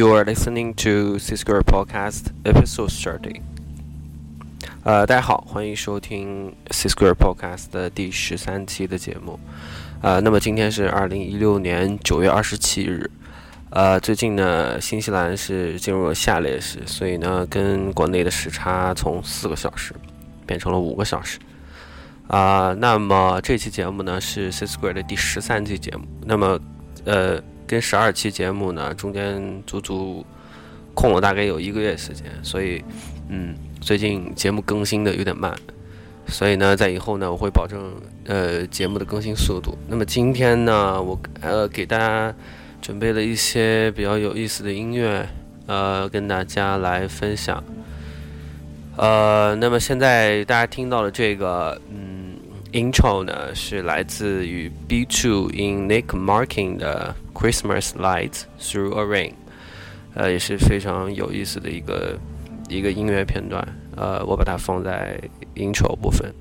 You are listening to Cisco Podcast Episode Thirty. 呃，大家好，欢迎收听 Cisco Podcast 的第十三期的节目。呃，那么今天是二零一六年九月二十七日。呃，最近呢，新西兰是进入了夏令时，所以呢，跟国内的时差从四个小时变成了五个小时。啊，那么这期节目呢是 Cisco 的第十三期节目。那么，呃。跟十二期节目呢，中间足足空了大概有一个月时间，所以，嗯，最近节目更新的有点慢，所以呢，在以后呢，我会保证呃节目的更新速度。那么今天呢，我呃给大家准备了一些比较有意思的音乐，呃，跟大家来分享。呃，那么现在大家听到的这个，嗯。Intro 呢是来自于 B2 in Nick Marking 的 Christmas Lights Through a Rain，呃，也是非常有意思的一个一个音乐片段。呃，我把它放在 Intro 部分。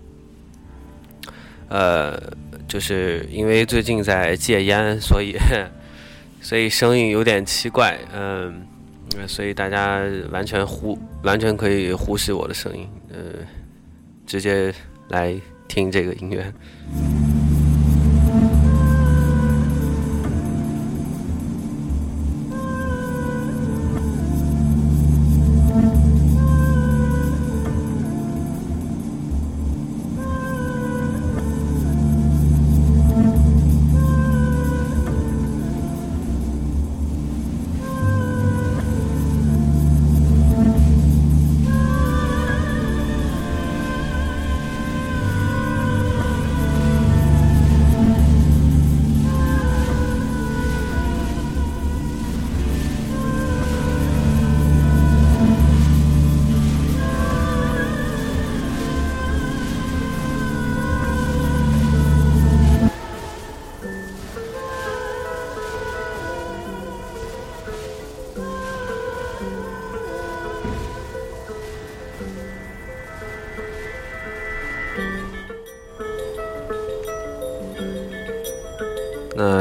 呃，就是因为最近在戒烟，所以 所以声音有点奇怪，嗯，所以大家完全忽完全可以忽视我的声音，呃，直接来。听这个音乐。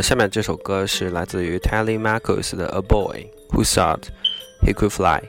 下面这首歌是来自于 Tally Marcus 的《A Boy Who Thought He Could Fly》。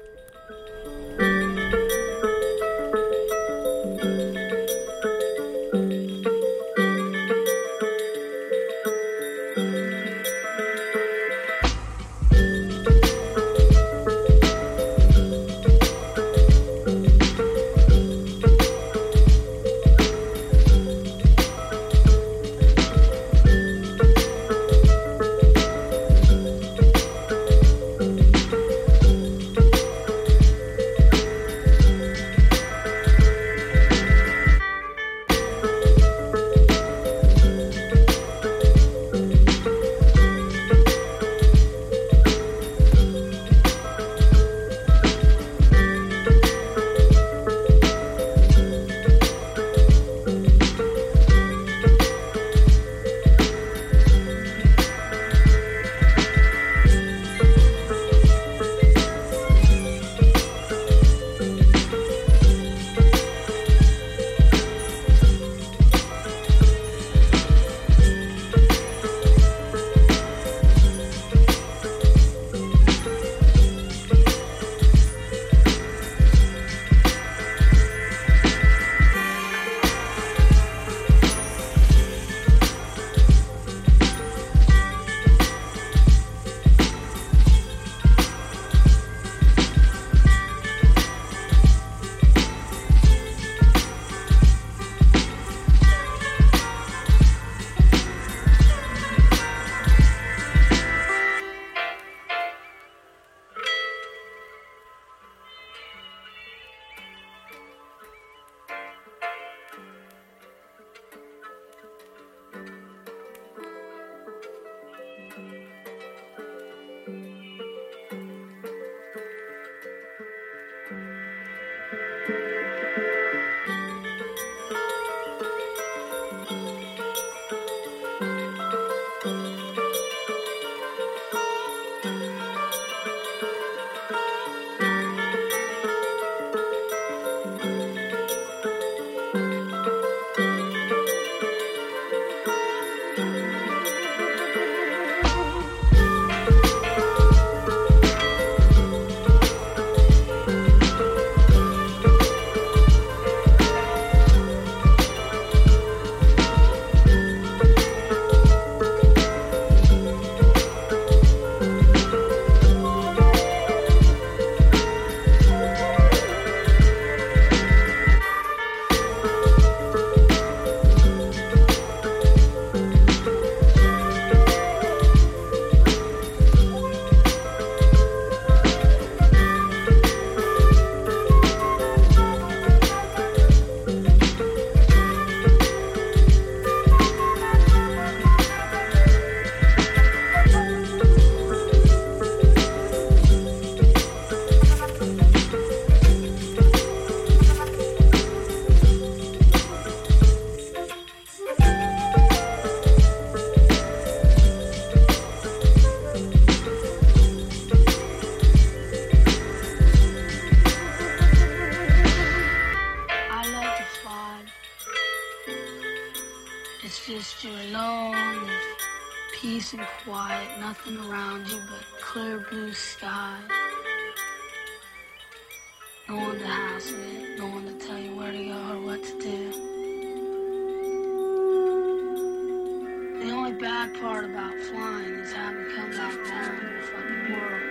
Part about flying is having come back down to the fucking world.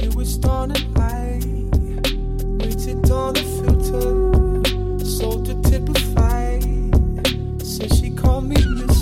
It was dawning light. Waited on filter. She called me Mister.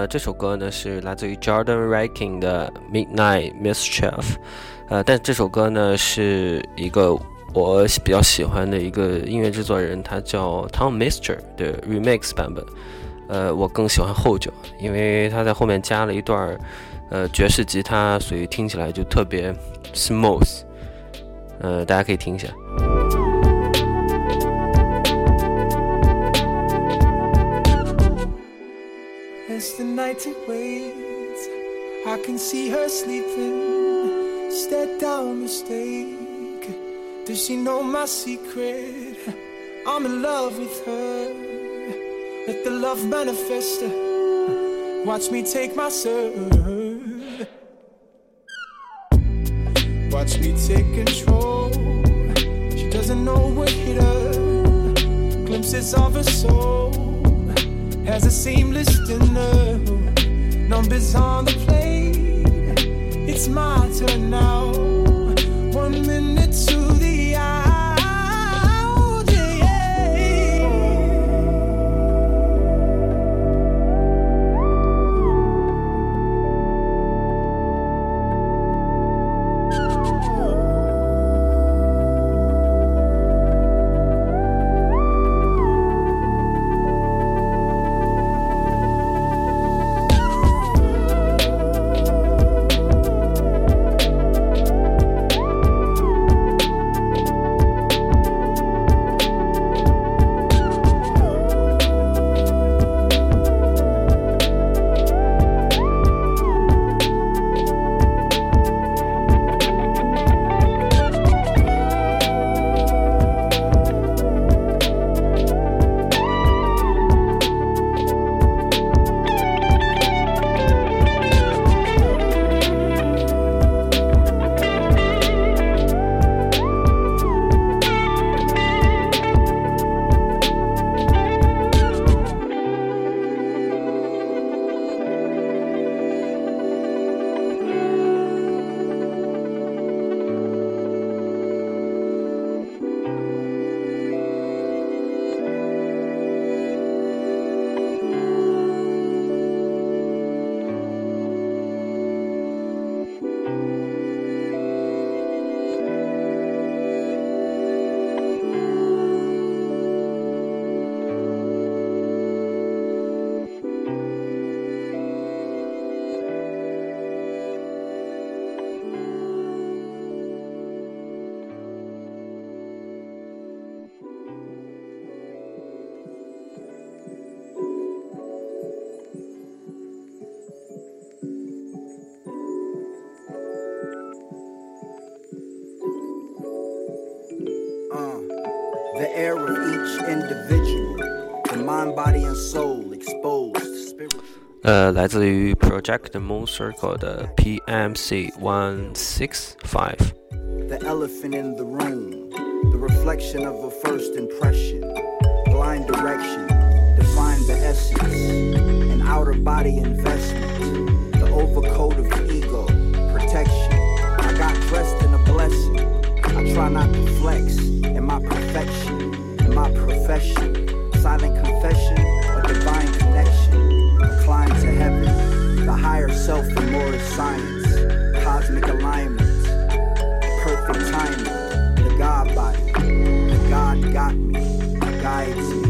那这首歌呢是来自于 Jordan Raking 的 Midnight Mischief，呃，但这首歌呢是一个我比较喜欢的一个音乐制作人，他叫 Tom Mister 的 remix 版本，呃，我更喜欢后者，因为他在后面加了一段呃爵士吉他，所以听起来就特别 smooth，呃，大家可以听一下。Night awaits, I can see her sleeping. Stare down mistake. Does she know my secret? I'm in love with her. Let the love manifest. Watch me take my serve. Watch me take control. She doesn't know what hit her. Glimpses of her soul has a seamless dinner. Numbers on the plate. It's my turn now. mind, body, and soul exposed spiritual. 呃，来自于 Project Moon Circle 的 PMC One Six Five。 The elephant in the room, the reflection of a first impression, blind direction, define the essence, an outer body investment, the overcoat of ego, protection. I got dressed in a blessing. I try not to flex in my perfection, in my profession. Silent confession, a divine connection, a climb to heaven. The higher self and more is science, cosmic alignment, perfect timing. The God body, the God got me, guides me.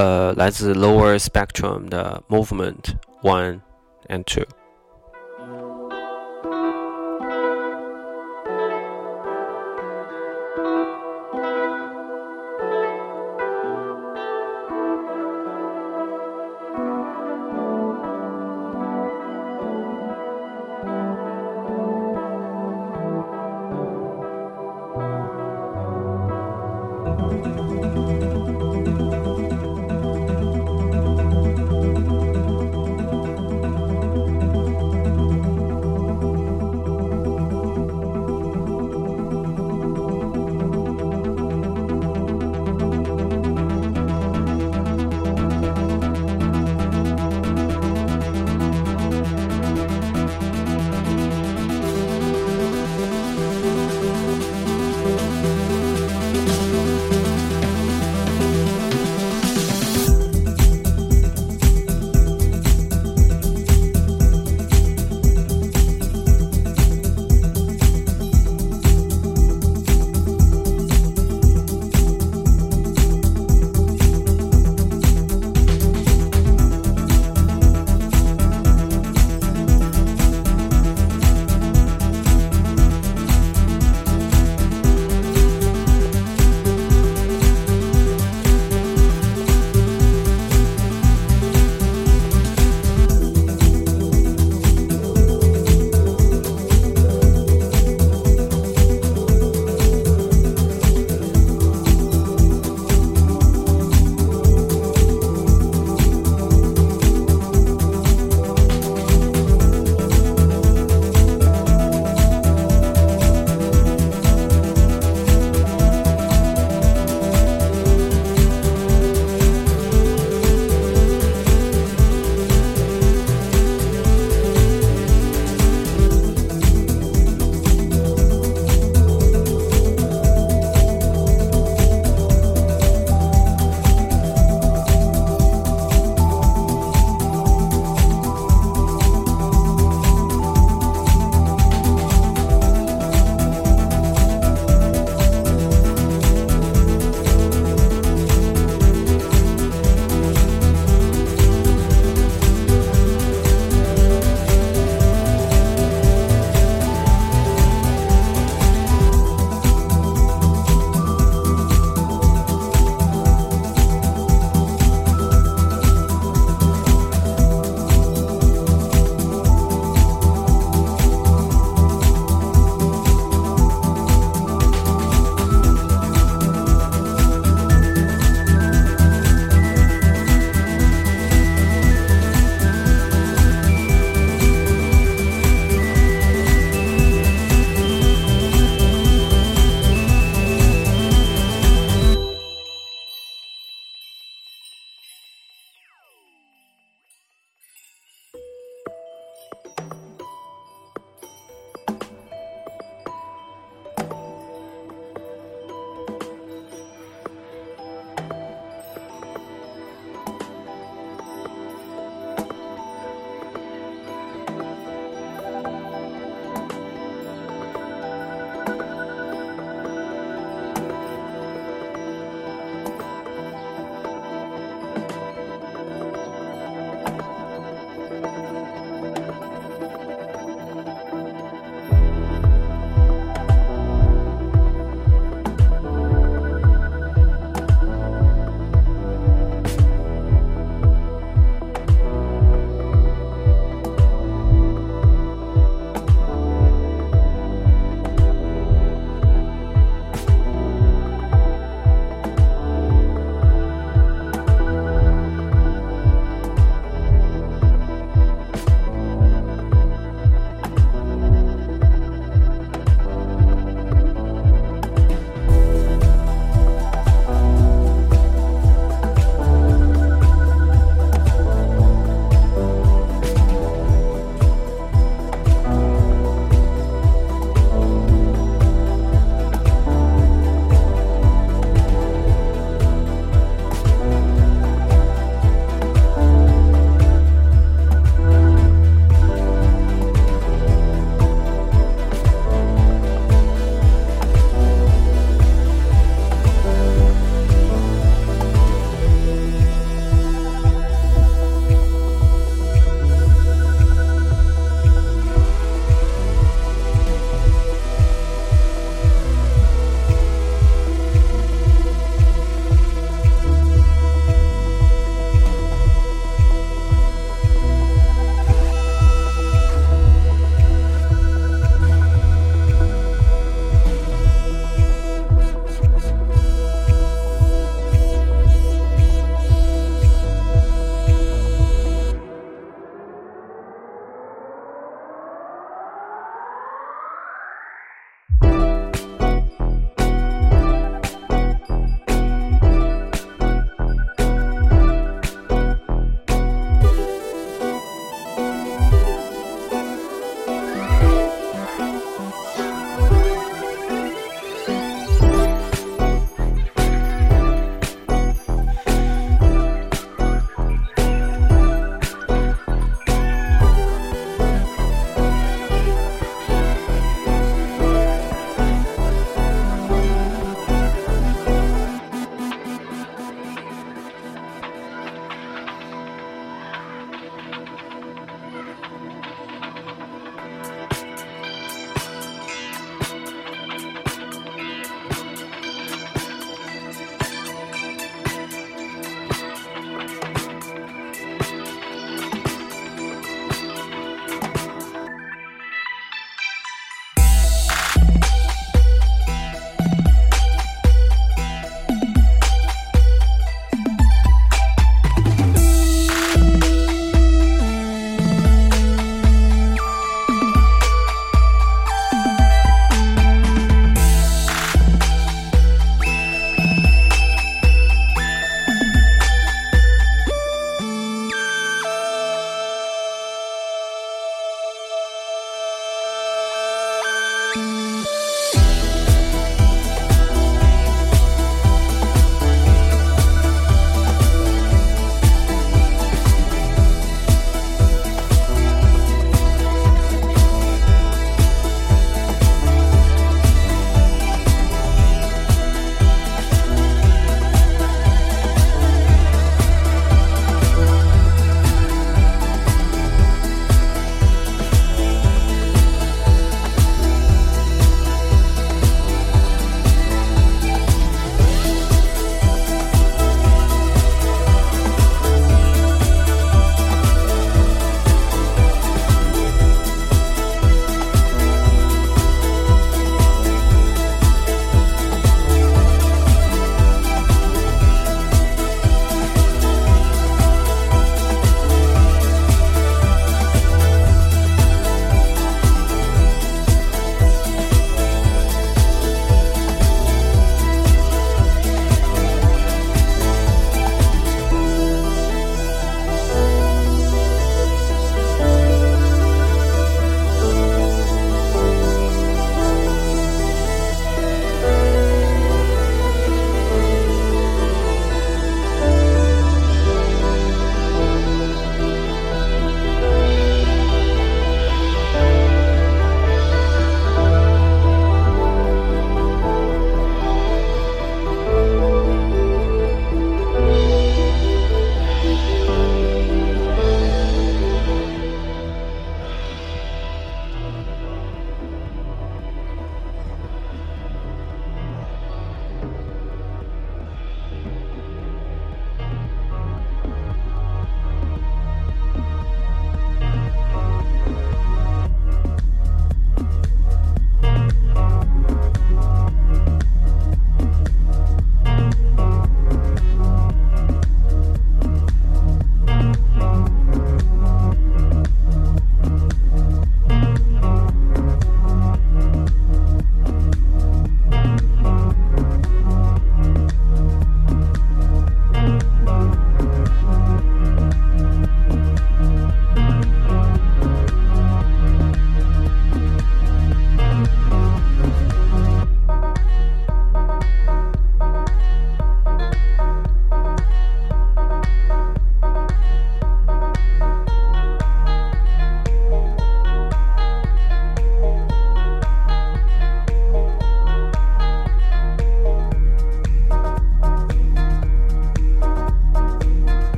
呃，来自 Lower Spectrum 的 Movement One and Two。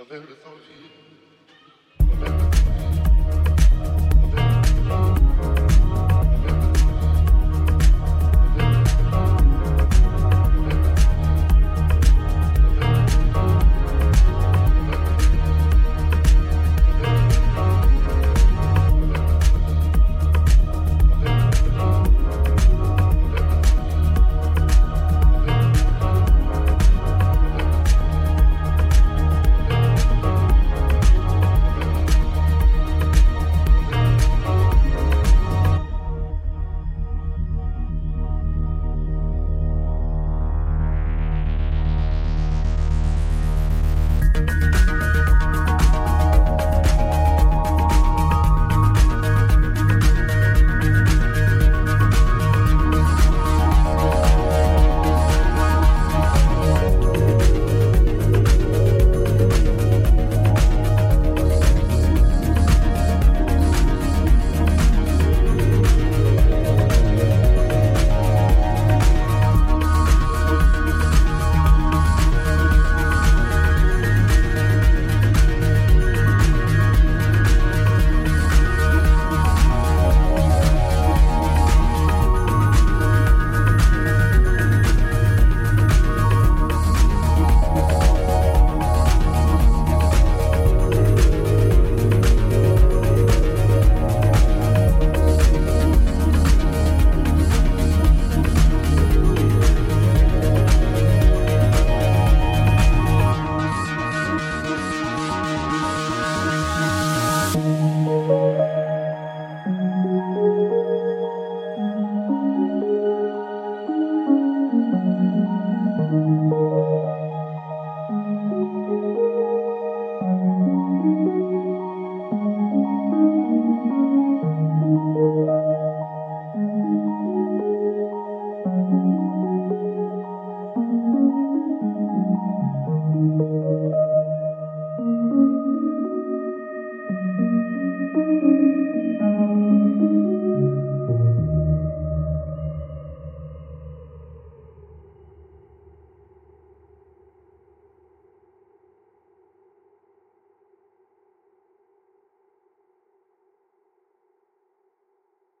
of every thought of thought